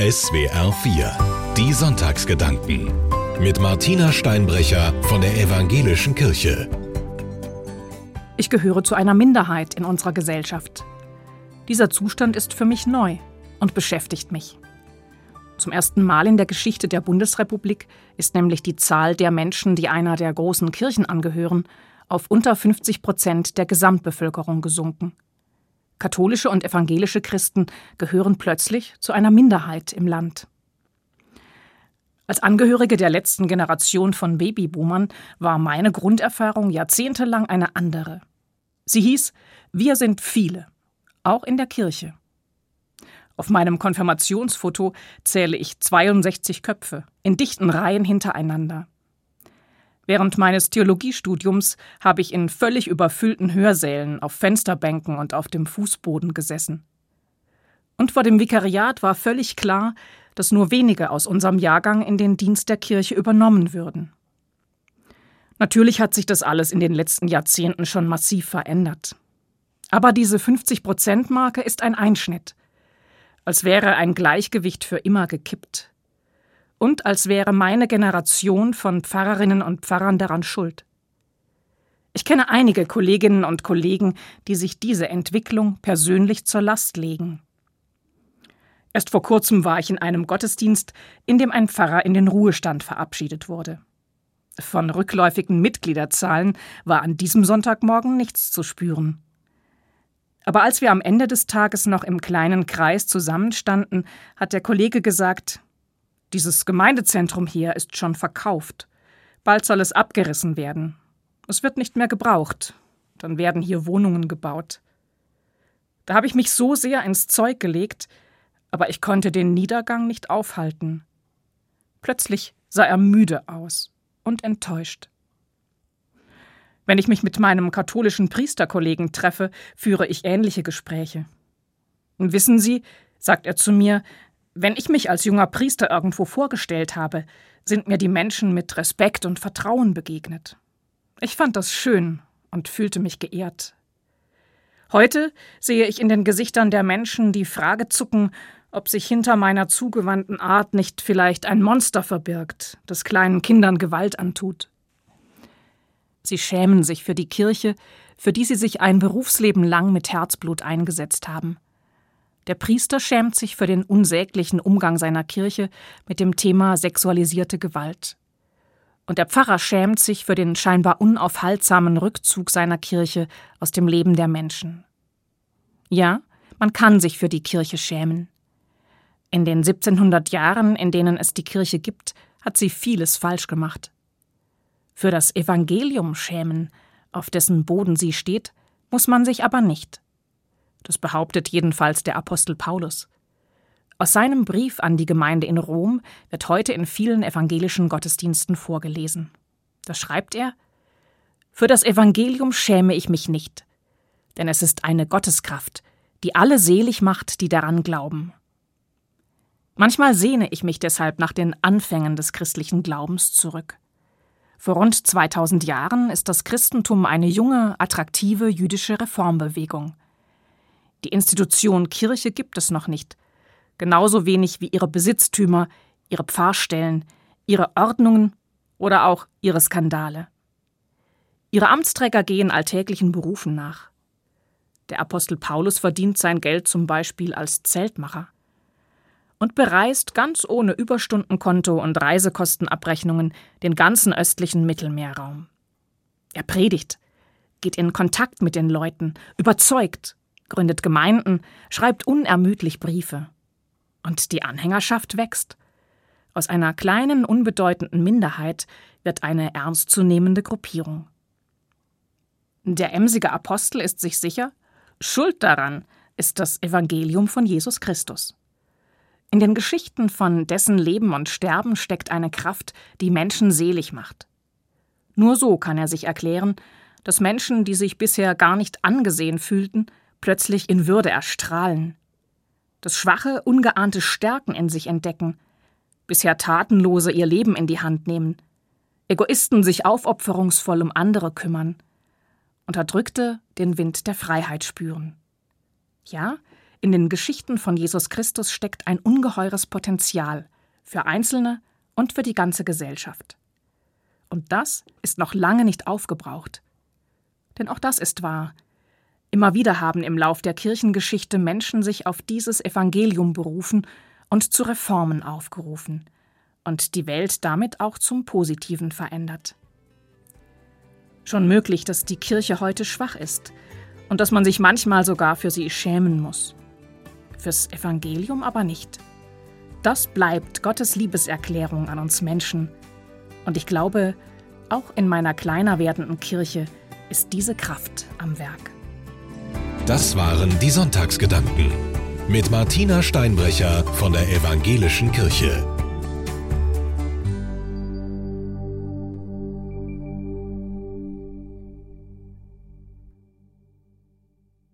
SWR 4 Die Sonntagsgedanken mit Martina Steinbrecher von der Evangelischen Kirche. Ich gehöre zu einer Minderheit in unserer Gesellschaft. Dieser Zustand ist für mich neu und beschäftigt mich. Zum ersten Mal in der Geschichte der Bundesrepublik ist nämlich die Zahl der Menschen, die einer der großen Kirchen angehören, auf unter 50 Prozent der Gesamtbevölkerung gesunken. Katholische und evangelische Christen gehören plötzlich zu einer Minderheit im Land. Als Angehörige der letzten Generation von Babyboomern war meine Grunderfahrung jahrzehntelang eine andere. Sie hieß, wir sind viele, auch in der Kirche. Auf meinem Konfirmationsfoto zähle ich 62 Köpfe in dichten Reihen hintereinander. Während meines Theologiestudiums habe ich in völlig überfüllten Hörsälen, auf Fensterbänken und auf dem Fußboden gesessen. Und vor dem Vikariat war völlig klar, dass nur wenige aus unserem Jahrgang in den Dienst der Kirche übernommen würden. Natürlich hat sich das alles in den letzten Jahrzehnten schon massiv verändert. Aber diese 50-Prozent-Marke ist ein Einschnitt, als wäre ein Gleichgewicht für immer gekippt und als wäre meine Generation von Pfarrerinnen und Pfarrern daran schuld. Ich kenne einige Kolleginnen und Kollegen, die sich diese Entwicklung persönlich zur Last legen. Erst vor kurzem war ich in einem Gottesdienst, in dem ein Pfarrer in den Ruhestand verabschiedet wurde. Von rückläufigen Mitgliederzahlen war an diesem Sonntagmorgen nichts zu spüren. Aber als wir am Ende des Tages noch im kleinen Kreis zusammenstanden, hat der Kollege gesagt, dieses Gemeindezentrum hier ist schon verkauft. Bald soll es abgerissen werden. Es wird nicht mehr gebraucht. Dann werden hier Wohnungen gebaut. Da habe ich mich so sehr ins Zeug gelegt, aber ich konnte den Niedergang nicht aufhalten. Plötzlich sah er müde aus und enttäuscht. Wenn ich mich mit meinem katholischen Priesterkollegen treffe, führe ich ähnliche Gespräche. Wissen Sie, sagt er zu mir, wenn ich mich als junger Priester irgendwo vorgestellt habe, sind mir die Menschen mit Respekt und Vertrauen begegnet. Ich fand das schön und fühlte mich geehrt. Heute sehe ich in den Gesichtern der Menschen die Frage zucken, ob sich hinter meiner zugewandten Art nicht vielleicht ein Monster verbirgt, das kleinen Kindern Gewalt antut. Sie schämen sich für die Kirche, für die sie sich ein Berufsleben lang mit Herzblut eingesetzt haben. Der Priester schämt sich für den unsäglichen Umgang seiner Kirche mit dem Thema sexualisierte Gewalt. Und der Pfarrer schämt sich für den scheinbar unaufhaltsamen Rückzug seiner Kirche aus dem Leben der Menschen. Ja, man kann sich für die Kirche schämen. In den 1700 Jahren, in denen es die Kirche gibt, hat sie vieles falsch gemacht. Für das Evangelium schämen, auf dessen Boden sie steht, muss man sich aber nicht. Das behauptet jedenfalls der Apostel Paulus. Aus seinem Brief an die Gemeinde in Rom wird heute in vielen evangelischen Gottesdiensten vorgelesen. Da schreibt er Für das Evangelium schäme ich mich nicht, denn es ist eine Gotteskraft, die alle selig macht, die daran glauben. Manchmal sehne ich mich deshalb nach den Anfängen des christlichen Glaubens zurück. Vor rund 2000 Jahren ist das Christentum eine junge, attraktive jüdische Reformbewegung. Die Institution Kirche gibt es noch nicht, genauso wenig wie ihre Besitztümer, ihre Pfarrstellen, ihre Ordnungen oder auch ihre Skandale. Ihre Amtsträger gehen alltäglichen Berufen nach. Der Apostel Paulus verdient sein Geld zum Beispiel als Zeltmacher und bereist ganz ohne Überstundenkonto und Reisekostenabrechnungen den ganzen östlichen Mittelmeerraum. Er predigt, geht in Kontakt mit den Leuten, überzeugt gründet Gemeinden, schreibt unermüdlich Briefe. Und die Anhängerschaft wächst. Aus einer kleinen, unbedeutenden Minderheit wird eine ernstzunehmende Gruppierung. Der emsige Apostel ist sich sicher, Schuld daran ist das Evangelium von Jesus Christus. In den Geschichten von dessen Leben und Sterben steckt eine Kraft, die Menschen selig macht. Nur so kann er sich erklären, dass Menschen, die sich bisher gar nicht angesehen fühlten, plötzlich in Würde erstrahlen, das Schwache ungeahnte Stärken in sich entdecken, bisher Tatenlose ihr Leben in die Hand nehmen, Egoisten sich aufopferungsvoll um andere kümmern, Unterdrückte den Wind der Freiheit spüren. Ja, In den Geschichten von Jesus Christus steckt ein ungeheures Potenzial für Einzelne und für die ganze Gesellschaft. Und das ist noch lange nicht aufgebraucht. Denn auch das ist wahr. Immer wieder haben im Lauf der Kirchengeschichte Menschen sich auf dieses Evangelium berufen und zu Reformen aufgerufen und die Welt damit auch zum Positiven verändert. Schon möglich, dass die Kirche heute schwach ist und dass man sich manchmal sogar für sie schämen muss. Fürs Evangelium aber nicht. Das bleibt Gottes Liebeserklärung an uns Menschen. Und ich glaube, auch in meiner kleiner werdenden Kirche ist diese Kraft am Werk. Das waren die Sonntagsgedanken mit Martina Steinbrecher von der Evangelischen Kirche.